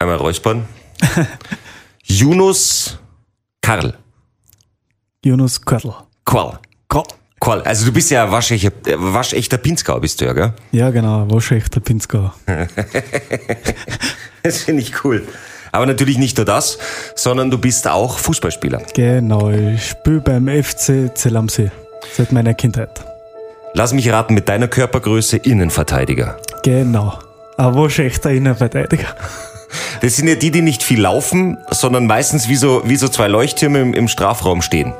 Einmal räuspern. Yunus Karl. Jonas Körtl. Qual. Karl. Qual. Also du bist ja waschechter, waschechter Pinzgau, bist du ja, gell? Ja, genau, waschechter Pinzgau. Das finde ich cool. Aber natürlich nicht nur das, sondern du bist auch Fußballspieler. Genau, ich spiele beim FC Zell am See. Seit meiner Kindheit. Lass mich raten, mit deiner Körpergröße Innenverteidiger. Genau. Ein waschechter Innenverteidiger. Das sind ja die, die nicht viel laufen, sondern meistens wie so, wie so zwei Leuchttürme im, im Strafraum stehen.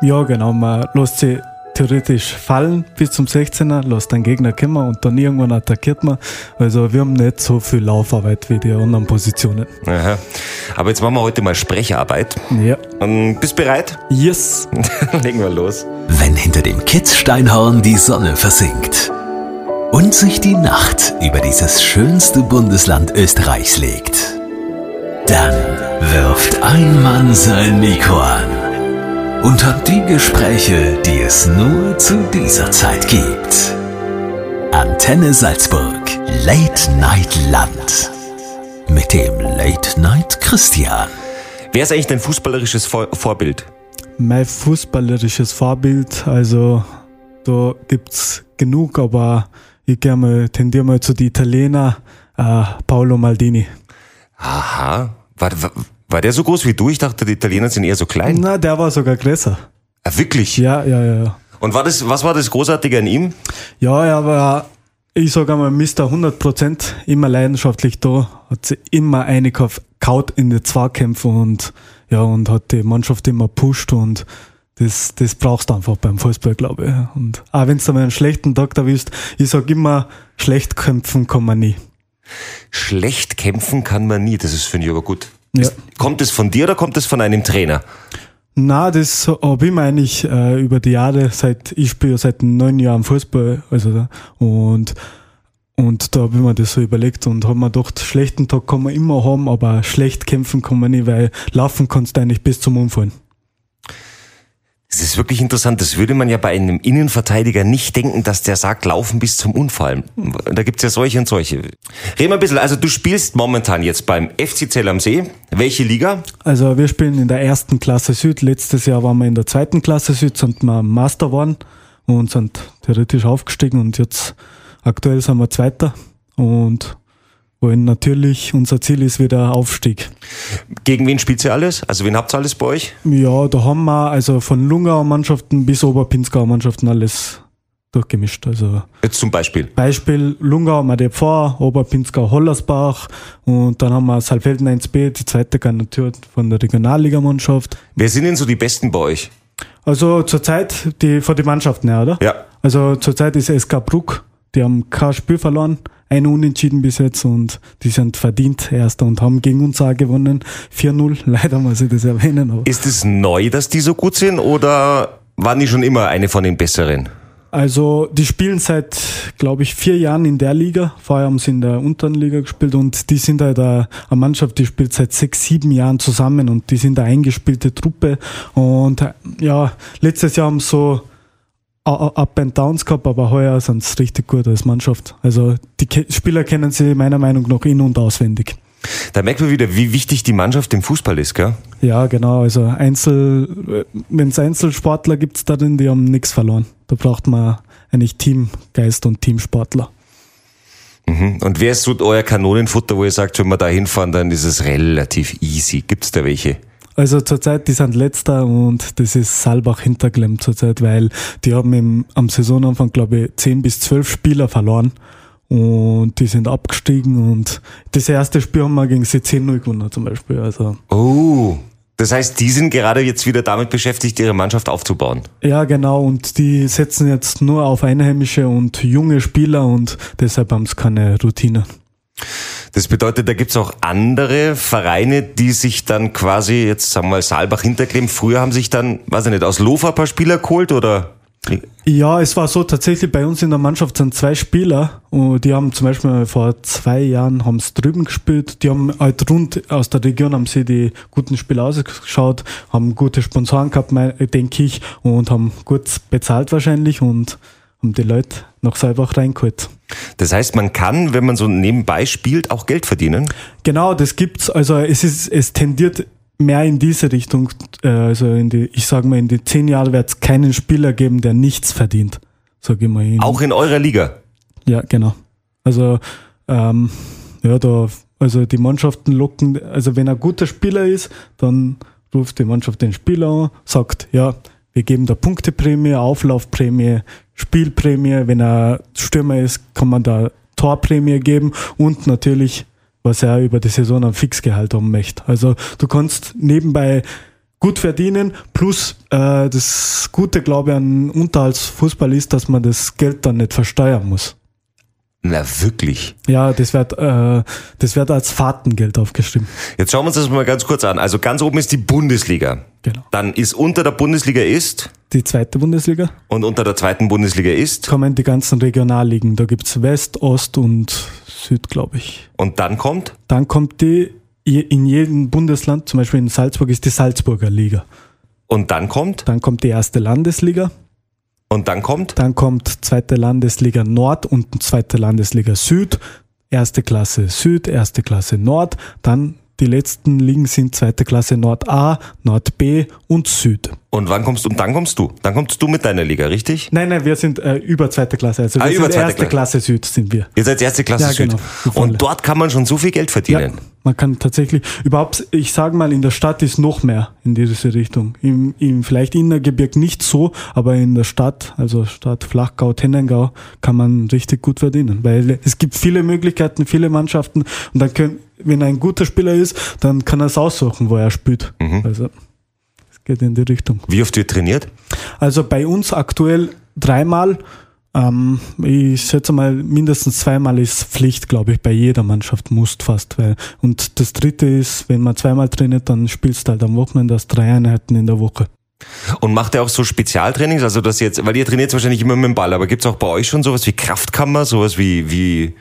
Ja, genau, man lässt sie theoretisch fallen bis zum 16er, lässt den Gegner kommen und dann irgendwann attackiert man. Also wir haben nicht so viel Laufarbeit wie die anderen Positionen. Aha. Aber jetzt machen wir heute mal Sprecharbeit. Ja. Und bist bereit? Yes. Legen wir los. Wenn hinter dem Kitzsteinhorn die Sonne versinkt und sich die Nacht über dieses schönste Bundesland Österreichs legt, dann wirft ein Mann sein Mikro an und hat die Gespräche, die es nur zu dieser Zeit gibt. Antenne Salzburg, Late Night Land. Mit dem Late Night Christian. Wer ist eigentlich dein fußballerisches Vor Vorbild? Mein fußballerisches Vorbild, also da gibt's genug, aber ich geh mal, tendiere mal zu den Italiener, äh, Paolo Maldini. Aha. War, war, war der so groß wie du? Ich dachte, die Italiener sind eher so klein. Na, der war sogar größer. Ah, wirklich? Ja, ja, ja. ja. Und war das, was war das Großartige an ihm? Ja, er war, ich sage einmal, Mr. 100%, immer leidenschaftlich da, hat sie immer kaut in die Zweikämpfe und, ja, und hat die Mannschaft immer pusht und das, das brauchst du einfach beim Fußball, glaube ich. Und auch wenn du mal einen schlechten Tag erwischt, ich sag immer, schlecht kämpfen kann man nie. Schlecht kämpfen kann man nie. Das ist, finde ich, aber gut. Ja. Kommt es von dir oder kommt es von einem Trainer? Na, das habe ich mir eigentlich äh, über die Jahre, seit ich spiele ja seit neun Jahren Fußball, also und und da habe ich mir das so überlegt und habe mir gedacht, schlechten Tag kann man immer haben, aber schlecht kämpfen kann man nicht, weil laufen kannst du eigentlich bis zum Umfallen. Das ist wirklich interessant. Das würde man ja bei einem Innenverteidiger nicht denken, dass der sagt, laufen bis zum Unfall. Da gibt's ja solche und solche. Reden wir ein bisschen. Also du spielst momentan jetzt beim FC Zell am See. Welche Liga? Also wir spielen in der ersten Klasse Süd. Letztes Jahr waren wir in der zweiten Klasse Süd, sind wir Master geworden und sind theoretisch aufgestiegen und jetzt aktuell sind wir Zweiter und wollen natürlich, unser Ziel ist wieder Aufstieg. Gegen wen spielt ihr alles? Also wen habt ihr alles bei euch? Ja, da haben wir also von Lungauer Mannschaften bis Oberpinzgauer Mannschaften alles durchgemischt. Also Jetzt zum Beispiel. Beispiel Lungau haben wir die Pfarr, Oberpinzgau Hollersbach und dann haben wir Saalfelden 1b, die zweite Garnitur von der Regionalligamannschaft. Wer sind denn so die Besten bei euch? Also zurzeit die von den Mannschaften her, oder? Ja. Also zurzeit ist SK Bruck, die haben kein Spiel verloren, ein Unentschieden bis jetzt und die sind verdient Erster und haben gegen uns auch gewonnen. 4-0, leider muss ich das erwähnen. Aber Ist es neu, dass die so gut sind oder waren die schon immer eine von den Besseren? Also die spielen seit, glaube ich, vier Jahren in der Liga. Vorher haben sie in der unteren Liga gespielt und die sind halt eine eine Mannschaft, die spielt seit sechs, sieben Jahren zusammen und die sind eine eingespielte Truppe. Und ja, letztes Jahr haben sie so Up and Downs gehabt, aber heuer sind sie richtig gut als Mannschaft. Also die Ke- Spieler kennen sie meiner Meinung nach in- und auswendig. Da merkt man wieder, wie wichtig die Mannschaft im Fußball ist, gell? Ja, genau. Also Einzel, wenn es Einzelsportler gibt darin, die haben nichts verloren. Da braucht man eigentlich Teamgeist und Teamsportler. Mhm. Und wer ist so euer Kanonenfutter, wo ihr sagt, wenn wir da hinfahren, dann ist es relativ easy. Gibt's da welche? Also zurzeit, die sind letzter und das ist Saalbach Hinterklemm zurzeit, weil die haben im, am Saisonanfang, glaube ich, 10 bis 12 Spieler verloren und die sind abgestiegen und das erste Spiel haben wir gegen sie 10-0 gewonnen zum Beispiel. Also Oh. Das heißt, die sind gerade jetzt wieder damit beschäftigt, ihre Mannschaft aufzubauen. ja, genau und die setzen jetzt nur auf einheimische und junge Spieler und deshalb haben sie keine Routine. Das bedeutet, da gibt's auch andere Vereine, die sich dann quasi, jetzt sagen wir mal Saalbach Hinterklemm, früher haben sich dann, weiß ich nicht, aus Lofa ein paar Spieler geholt oder? Ja, es war so, tatsächlich bei uns in der Mannschaft sind zwei Spieler und die haben zum Beispiel vor zwei Jahren haben drüben gespielt. Die haben halt rund aus der Region haben sie die guten Spieler ausgeschaut, haben gute Sponsoren gehabt, denke ich, und haben gut bezahlt wahrscheinlich und haben die Leute noch selber auch reingeholt. Das heißt, man kann, wenn man so nebenbei spielt, auch Geld verdienen? Genau, das gibt's. Also es ist, es tendiert mehr in diese Richtung. Äh, also in die, ich sage mal, in die zehn Jahre wird es keinen Spieler geben, der nichts verdient. Sag ich mal. Auch in eurer Liga? Ja, genau. Also ähm, ja, da, also die Mannschaften locken, also wenn ein guter Spieler ist, dann ruft die Mannschaft den Spieler an, sagt, ja, wir geben da Punkteprämie, Auflaufprämie, Spielprämie. Wenn er Stürmer ist, kann man da Torprämie geben und natürlich, was er über die Saison ein Fixgehalt haben möchte. Also du kannst nebenbei gut verdienen, plus äh, das Gute, glaube ich, an Unterhaltsfußball ist, dass man das Geld dann nicht versteuern muss. Na wirklich? Ja, das wird, äh, das wird als Fahrtengeld aufgeschrieben. Jetzt schauen wir uns das mal ganz kurz an. Also ganz oben ist die Bundesliga. Genau. Dann ist unter der Bundesliga ist Die zweite Bundesliga und unter der zweiten Bundesliga ist kommen die ganzen Regionalligen. Da gibt's West, Ost und Süd, glaube ich. und dann kommt Dann kommt die, in jedem Bundesland, zum Beispiel in Salzburg, ist die Salzburger Liga. und dann kommt Dann kommt die erste Landesliga. und dann kommt Dann kommt zweite Landesliga Nord und zweite Landesliga Süd. Erste Klasse Süd, erste Klasse Nord. Dann die letzten Ligen sind zweite Klasse Nord A, Nord B und Süd. und wann kommst du und dann kommst du. Dann kommst du mit deiner Liga, richtig? Nein, nein, wir sind äh, über zweite Klasse. Also wir Ah, über sind erste Klasse. Klasse Süd sind wir. Ihr seid erste Klasse Ja, Süd. genau. Und dort kann man schon so viel Geld Ja, verdienen. man kann tatsächlich, überhaupt, ich sage mal, in der Stadt ist noch mehr in diese Richtung. Im, im vielleicht Innergebirg nicht so, aber in der Stadt, also Stadt Flachgau, Tennengau, kann man richtig gut verdienen. Weil es gibt viele Möglichkeiten, viele Mannschaften und dann können, wenn er ein guter Spieler ist, dann kann er es aussuchen, wo er spielt. Also es geht in die Richtung. Wie oft wird trainiert? Also bei uns aktuell dreimal. Ähm, ich schätze mal, mindestens zweimal ist Pflicht, glaube ich, bei jeder Mannschaft, muss fast. Weil, und das dritte ist, wenn man zweimal trainiert, dann spielst du halt am Wochenende das drei Einheiten in der Woche. Und macht ihr auch so Spezialtrainings? Also das jetzt, weil ihr trainiert wahrscheinlich immer mit dem Ball, aber gibt's auch bei euch schon sowas wie Kraftkammer, sowas wie, wie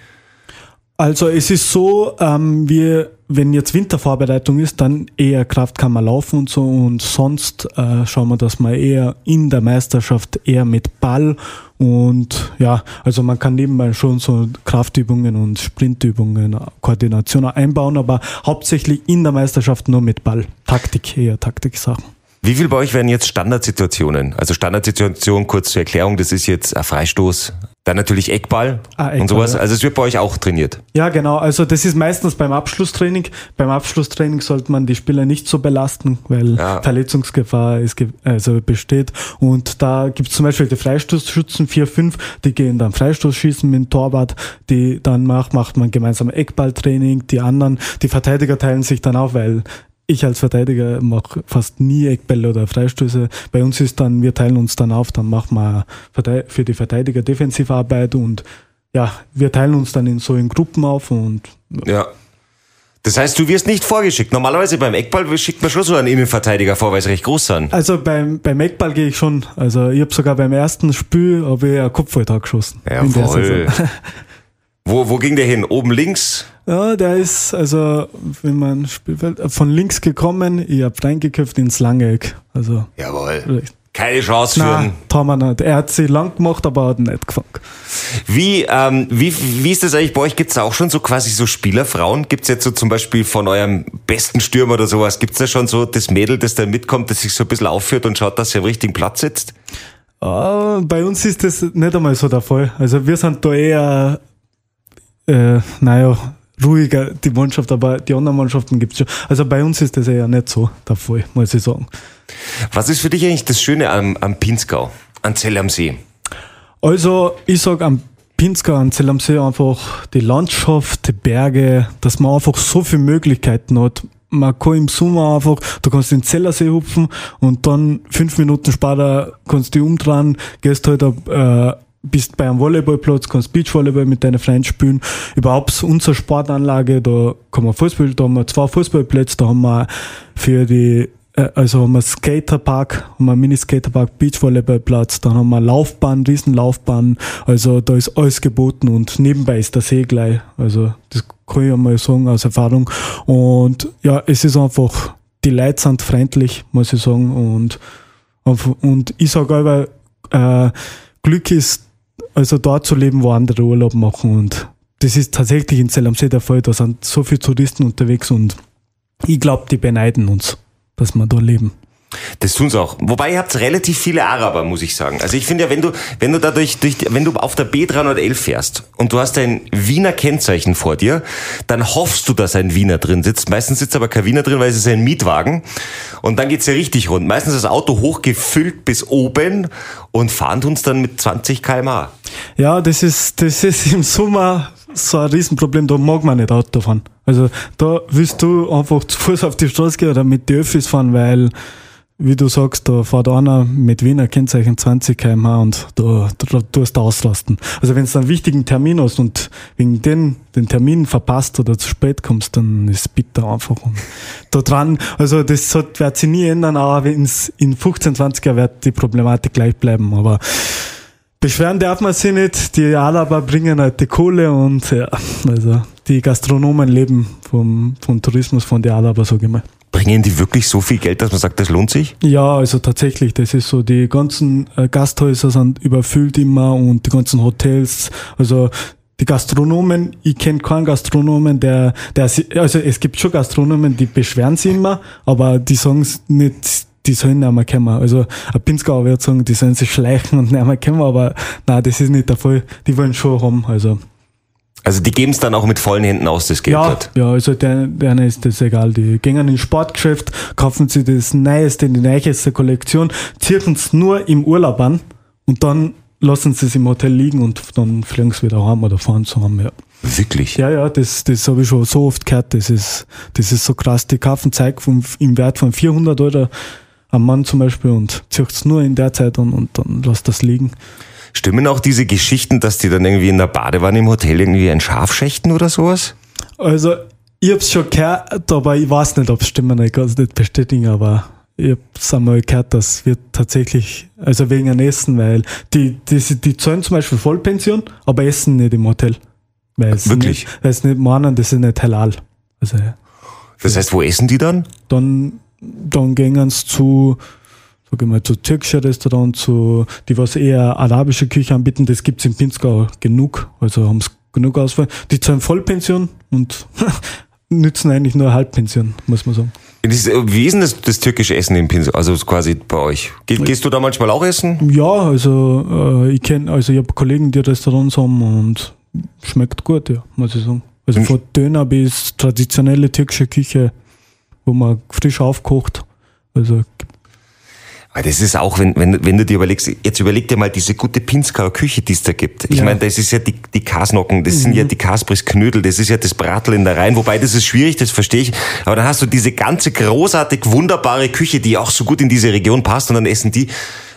Also es ist so, ähm, wir, wenn jetzt Wintervorbereitung ist, dann eher Kraftkammer laufen und so und sonst äh, schauen wir, dass man eher in der Meisterschaft eher mit Ball und ja, also man kann nebenbei schon so Kraftübungen und Sprintübungen, Koordination einbauen, aber hauptsächlich in der Meisterschaft nur mit Ball. Taktik, eher Taktiksachen. Wie viel bei euch wären jetzt Standardsituationen? Also Standardsituation, kurz zur Erklärung, das ist jetzt ein Freistoß, dann natürlich Eckball, Ah, Eckball, und sowas. ja. Also es wird bei euch auch trainiert. Ja, genau. Also das ist meistens beim Abschlusstraining. Beim Abschlusstraining sollte man die Spieler nicht so belasten, weil Ja. Verletzungsgefahr ist, also besteht. Und da gibt es zum Beispiel die Freistoßschützen 4, 5, die gehen dann Freistoß schießen mit dem Torwart, die dann macht, macht man gemeinsam Eckballtraining. Die anderen, die Verteidiger teilen sich dann auf, weil ich als Verteidiger mache fast nie Eckbälle oder Freistöße. Bei uns ist dann, wir teilen uns dann auf, dann machen wir für die Verteidiger Defensivarbeit und ja, wir teilen uns dann in so in Gruppen auf und Ja. Das heißt, du wirst nicht vorgeschickt. Normalerweise beim Eckball schickt man schon so einen Innenverteidiger vor, weil sie recht groß sind. also beim, beim Eckball gehe ich schon. Also ich habe sogar beim ersten Spiel habe ich einen Kopfballtag geschossen. Jawohl. Saison. Wo, wo ging der hin? Oben links? Ja, der ist, also wenn man Spielfeld von links gekommen, ich habe reingeköpft ins lange Eck. Also Jawohl. Keine Chance für haben wir nicht. Er hat sie lang gemacht, aber hat ihn nicht gefangen. Wie, ähm, wie, wie ist das eigentlich bei euch? Gibt's da auch schon so quasi so Spielerfrauen? Gibt's jetzt so zum Beispiel von eurem besten Stürmer oder sowas? Gibt's da schon so das Mädel, das da mitkommt, das sich so ein bisschen aufführt und schaut, dass sie am richtigen Platz sitzt? Ah, bei uns ist das nicht einmal so der Fall. Also wir sind da eher, äh, naja, ruhiger, die Mannschaft, aber die anderen Mannschaften gibt's schon. Also bei uns ist das eher nicht so der Fall, muss ich sagen. Was ist für dich eigentlich das Schöne am, am Pinzgau, an Zell am See? Also ich sag am Pinsker, an Zell am See einfach die Landschaft, die Berge, dass man einfach so viele Möglichkeiten hat. Man kann im Sommer einfach, du kannst in den Zellersee hupfen und dann fünf Minuten später kannst du dich umdrehen, gehst halt ab, äh, bist bei einem Volleyballplatz, kannst Beachvolleyball mit deinen Freunden spielen. Überhaupt unsere Sportanlage, da kann man Fußball, da haben wir zwei Fußballplätze, da haben wir für die äh, also haben wir Skaterpark, haben wir einen Mini-Skaterpark, Beachvolleyballplatz, dann haben wir Laufbahn, Riesenlaufbahn, also da ist alles geboten und nebenbei ist der See gleich, also das kann ich einmal sagen aus Erfahrung. Und ja, es ist einfach, die Leute sind freundlich, muss ich sagen und, und ich sage aber, äh, Glück ist also dort zu leben, wo andere Urlaub machen und das ist tatsächlich in Zell am See der Fall. Da sind so viele Touristen unterwegs und ich glaube, die beneiden uns, dass wir da leben. Das tun sie auch. Wobei ihr habt relativ viele Araber, muss ich sagen. Also ich finde ja, wenn du, wenn du dadurch, durch, wenn du auf der B311 fährst und du hast ein Wiener Kennzeichen vor dir, dann hoffst du, dass ein Wiener drin sitzt. Meistens sitzt aber kein Wiener drin, weil es ist ein Mietwagen. Und dann geht's ja richtig rund. Meistens ist das Auto hochgefüllt bis oben und fahren uns dann mit 20 kmh. Ja, das ist, das ist im Sommer so ein Riesenproblem. Da mag man nicht Auto fahren. Also da willst du einfach zu Fuß auf die Straße gehen oder mit den Öffis fahren, weil wie du sagst, da fährt einer mit Wiener Kennzeichen 20 km/h und da, da, da tust du auslasten. Also wenn du einen wichtigen Termin hast und wegen den, den Termin verpasst oder zu spät kommst, dann ist es bitter einfach. Und da dran, also das hat, wird sich nie ändern, aber in 15, 20 Jahren wird die Problematik gleich bleiben. Aber beschweren darf man sich nicht. Die Araber bringen halt die Kohle und ja, also die Gastronomen leben vom, vom Tourismus von den Araber, sage ich mal. Bringen die wirklich so viel Geld, dass man sagt, das lohnt sich? Ja, also tatsächlich, das ist so, die ganzen äh, Gasthäuser sind überfüllt immer und die ganzen Hotels, also die Gastronomen, ich kenne keinen Gastronomen, der, der, also es gibt schon Gastronomen, die beschweren sich immer, aber die sagen nicht, die sollen nicht mehr kommen. Also ein Pinzgauer wird sagen, die sollen sich schleichen und nicht mehr kommen, aber nein, das ist nicht der Fall. Die wollen schon haben, also. Also die geben es dann auch mit vollen Händen aus, das Geld ja, dort. Ja, also der, denen ist das egal. Die gehen ins Sportgeschäft, kaufen sich das Neueste, die neueste Kollektion, ziehen es nur im Urlaub an und dann lassen sie es im Hotel liegen und dann fliegen sie wieder heim oder fahren zu heim, ja. Wirklich? Ja, ja, das, das habe ich schon so oft gehört. Das ist, das ist so krass. Die kaufen Zeug vom, im Wert von 400 Euro am Mann zum Beispiel und zieht es nur in der Zeit an und dann lässt das liegen. Stimmen auch diese Geschichten, dass die dann irgendwie in der Badewanne im Hotel irgendwie ein Schaf schächten oder sowas? Also, ich hab's schon gehört, aber ich weiß nicht, ob es stimmen, ich kann es nicht bestätigen, aber ich hab's einmal gehört, das wird tatsächlich, also wegen einem Essen, weil die, die, die zahlen zum Beispiel Vollpension, aber essen nicht im Hotel. Weil es Wirklich? Nicht, weil es nicht meinen, das ist nicht halal. Also, Das heißt, wo essen die dann? dann, dann gehen sie zu, sag ich mal, zu türkischen Restaurants, zu, die was eher arabische Küche anbieten, das gibt's in Pinzgau genug, also haben's genug Auswahl. Die zahlen Vollpension und nützen eigentlich nur Halbpension, muss man sagen. Das- Wie ist denn das, das türkische Essen in Pinsel? Also quasi bei euch? Geh, gehst du da manchmal auch essen? Ja, also äh, ich kenne, also ich habe Kollegen, die Restaurants haben und schmeckt gut, ja, muss ich sagen. Also von Döner bis traditionelle türkische Küche, wo man frisch aufkocht. Also Aber das ist auch, wenn, wenn, wenn du dir überlegst, jetzt überleg dir mal diese gute Pinzgauer Küche, die es da gibt. Ich Ja. meine, das ist ja die, die Kasnocken, das sind ja die Kaspris Knödel, das ist ja das Bratel in der Rhein, wobei das ist schwierig, das verstehe ich. Aber dann hast du diese ganze großartig wunderbare Küche, die auch so gut in diese Region passt und dann essen die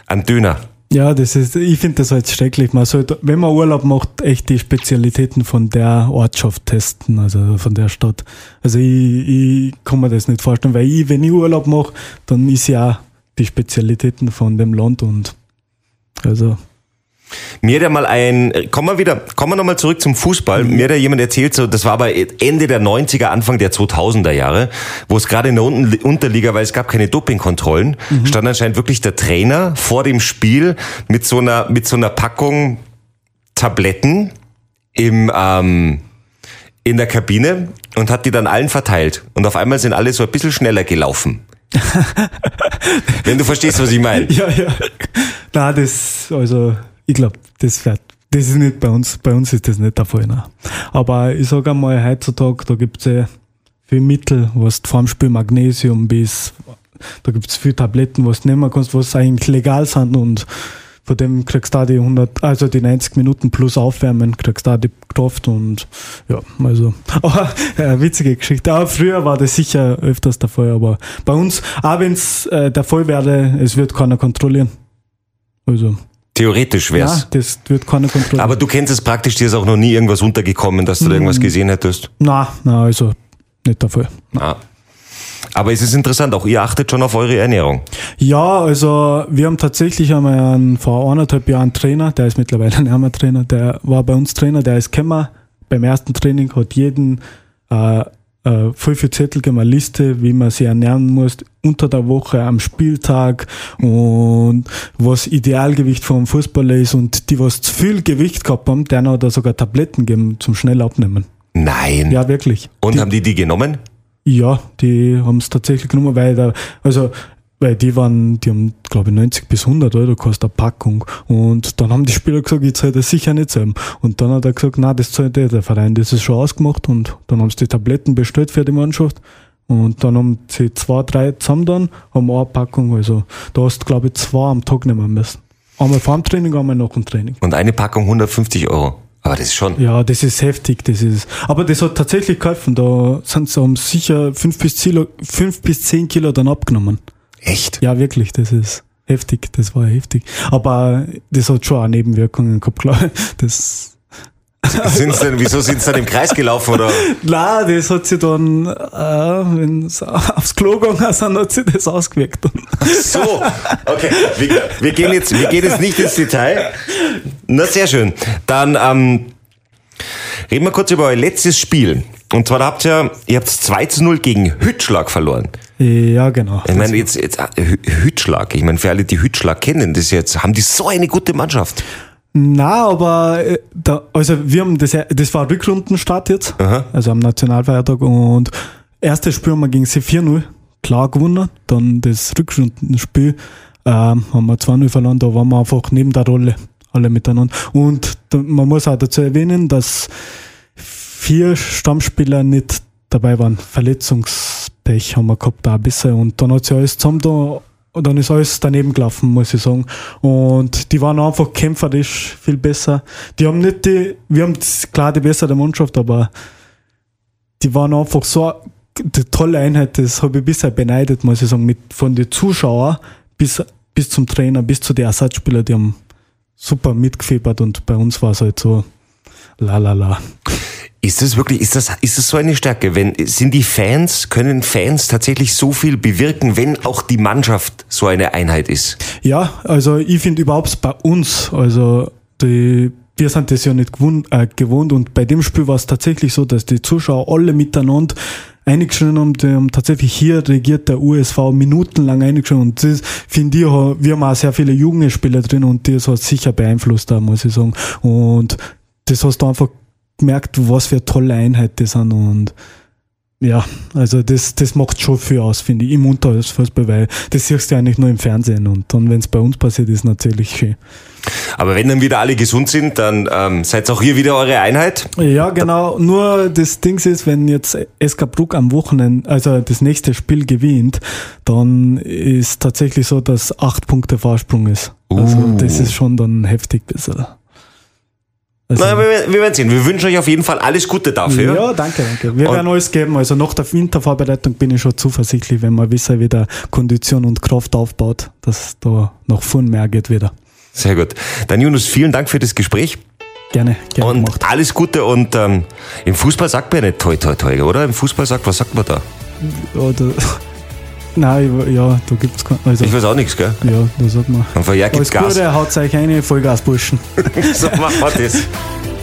einen Döner. Ja, das ist, ich finde das halt schrecklich. Man sollte, wenn man Urlaub macht, echt die Spezialitäten von der Ortschaft testen, also von der Stadt. Also ich, ich kann mir das nicht vorstellen, weil ich, wenn ich Urlaub mache, dann ist ja die Spezialitäten von dem Land und also Mir hat ja mal ein, kommen wir wieder, kommen wir nochmal zurück zum Fußball. Mir hat ja jemand erzählt, so, das war aber Ende der 90er, Anfang der 2000er Jahre, wo es gerade in der Unterliga, weil es gab keine Dopingkontrollen, stand anscheinend wirklich der Trainer vor dem Spiel mit so einer, mit so einer Packung Tabletten im, ähm, in der Kabine und hat die dann allen verteilt. Und auf einmal sind alle so ein bisschen schneller gelaufen. Wenn du verstehst, was ich meine. Ja, ja. Na, das, also, ich glaube, das wird, das ist nicht bei uns, bei uns ist das nicht der Fall. Nein. Aber ich sage einmal, heutzutage, da gibt's ja viel Mittel, was du vorm Spiel Magnesium bis, da gibt's viele Tabletten, was du nehmen kannst, was eigentlich legal sind und von dem kriegst du auch die 100, also die 90 Minuten plus Aufwärmen, kriegst du auch die Kraft und ja, also, aber äh, witzige Geschichte. Aber früher war das sicher öfters der Fall, aber bei uns, auch wenn's äh, der Fall wäre, es wird keiner kontrollieren. Also, Theoretisch ja, wär's. das wird keiner kontrollieren. Aber du kennst es praktisch, dir ist auch noch nie irgendwas untergekommen, dass du da irgendwas gesehen hättest. na, na, also, nicht der Fall. Ah. Aber es ist interessant, auch ihr achtet schon auf eure Ernährung. Ja, also wir haben tatsächlich einmal einen, vor anderthalb Jahren einen Trainer, der ist mittlerweile ein armer Trainer, der war bei uns Trainer, der ist gekommen beim ersten Training, hat jeden äh, äh, voll viel Zettel gegeben, eine Liste, wie man sich ernähren muss unter der Woche, am Spieltag und was Idealgewicht vom Fußballer ist und die, was zu viel Gewicht gehabt haben, denen hat er sogar Tabletten gegeben zum schnell abnehmen. Nein. Ja, wirklich. Und die, haben die die genommen? Ja, die haben es tatsächlich genommen, weil da, also weil die waren, die haben, glaube ich, 90 bis 100 Euro kostet eine Packung. Und dann haben die Spieler gesagt, ich zahle das sicher nicht selber. Und dann hat er gesagt, na, das zahlt der Verein, das ist schon ausgemacht. Und dann haben sie die Tabletten bestellt für die Mannschaft. Und dann haben sie zwei, drei zusammen dann, haben eine Packung. Also da hast du, glaube ich, zwei am Tag nehmen müssen. Einmal vor dem Training, einmal nach dem Training. Und eine Packung 150 Euro. Aber das ist schon. Ja, das ist heftig, das ist. Aber das hat tatsächlich geholfen. Da sind sie haben sicher fünf bis, Kilo, fünf bis zehn Kilo dann abgenommen. Echt? Ja, wirklich, das ist heftig, das war heftig. Aber das hat schon auch Nebenwirkungen gehabt, klar. Das Sind's denn, wieso sind sie dann im Kreis gelaufen oder? Nein, das hat sie dann, äh, wenn sie aufs Klo gegangen sind, hat sie das ausgewirkt. Ach so, okay. Wir, wir, gehen jetzt, wir gehen jetzt nicht ins Detail. Na, sehr schön. Dann ähm, reden wir kurz über euer letztes Spiel. Und zwar habt ihr, ihr habt 2 zu 0 gegen Hütschlag verloren. Ja, genau. Ich meine, jetzt, jetzt äh, Hütschlag, ich meine, für alle, die Hütschlag kennen, das jetzt, haben die so eine gute Mannschaft. Na, aber äh, da, also wir haben das, das war Rückrundenstart jetzt, Aha. also am Nationalfeiertag und erstes Spiel haben wir gegen sie 4-0 klar gewonnen, dann das Rückrundenspiel ähm, haben wir 2-0 verloren, da waren wir einfach neben der Rolle alle miteinander und man muss auch dazu erwähnen, dass vier Stammspieler nicht dabei waren, Verletzungspech haben wir gehabt ein bisschen und dann hat sich alles zusammen da und dann ist alles daneben gelaufen, muss ich sagen. Und die waren einfach kämpferisch viel besser. Die haben nicht die, wir haben klar die bessere Mannschaft, aber die waren einfach so die tolle Einheit, das habe ich bisher beneidet, muss ich sagen, mit von den Zuschauern bis, bis zum Trainer, bis zu den Ersatzspielern, die haben super mitgefiebert und bei uns war es halt so la la la. Ist das wirklich, ist das, ist das so eine Stärke? Wenn, sind die Fans, können Fans tatsächlich so viel bewirken, wenn auch die Mannschaft so eine Einheit ist? Ja, also ich finde überhaupt bei uns, also die, wir sind das ja nicht gewohnt, äh, gewohnt und bei dem Spiel war es tatsächlich so, dass die Zuschauer alle miteinander eingeschrieben haben, die haben tatsächlich hier regiert der USV minutenlang eingeschrieben und das finde ich, wir haben auch sehr viele junge Spieler drin und das hat sicher beeinflusst da, muss ich sagen. Und das hast du einfach gemerkt, was für eine tolle Einheit das sind und ja, also das, das macht schon viel aus, finde ich, im Unterhaltsfußball, weil das siehst du eigentlich nur im Fernsehen und dann, wenn es bei uns passiert, ist natürlich schön. Aber wenn dann wieder alle gesund sind, dann ähm, seid auch hier wieder eure Einheit? Ja, genau. Nur das Ding ist, wenn jetzt SK Bruck am Wochenende, also das nächste Spiel gewinnt, dann ist tatsächlich so, dass acht Punkte Vorsprung ist. Also Uh. das ist schon dann heftig besser. Also, Na, wir, wir werden sehen. Wir wünschen euch auf jeden Fall alles Gute dafür. Ja, danke, danke. Wir Und- werden alles geben. Also nach der Wintervorbereitung bin ich schon zuversichtlich, wenn man wissen, wie der Kondition und Kraft aufbaut, dass da noch viel mehr geht wieder. Sehr gut. Dann Jonas, vielen Dank für das Gespräch Gerne, gerne und gemacht. alles Gute. Und ähm, im Fußball sagt man ja nicht toi toi toi, oder? Im Fußball sagt, was sagt man da? Oder, nein, ja, da gibt's kein, also, Ich weiß auch nichts, gell? ja, da sagt man. Und von ja Alles gibt's Gas. Gute, haut euch eine, Vollgas, Burschen. So machen wir das.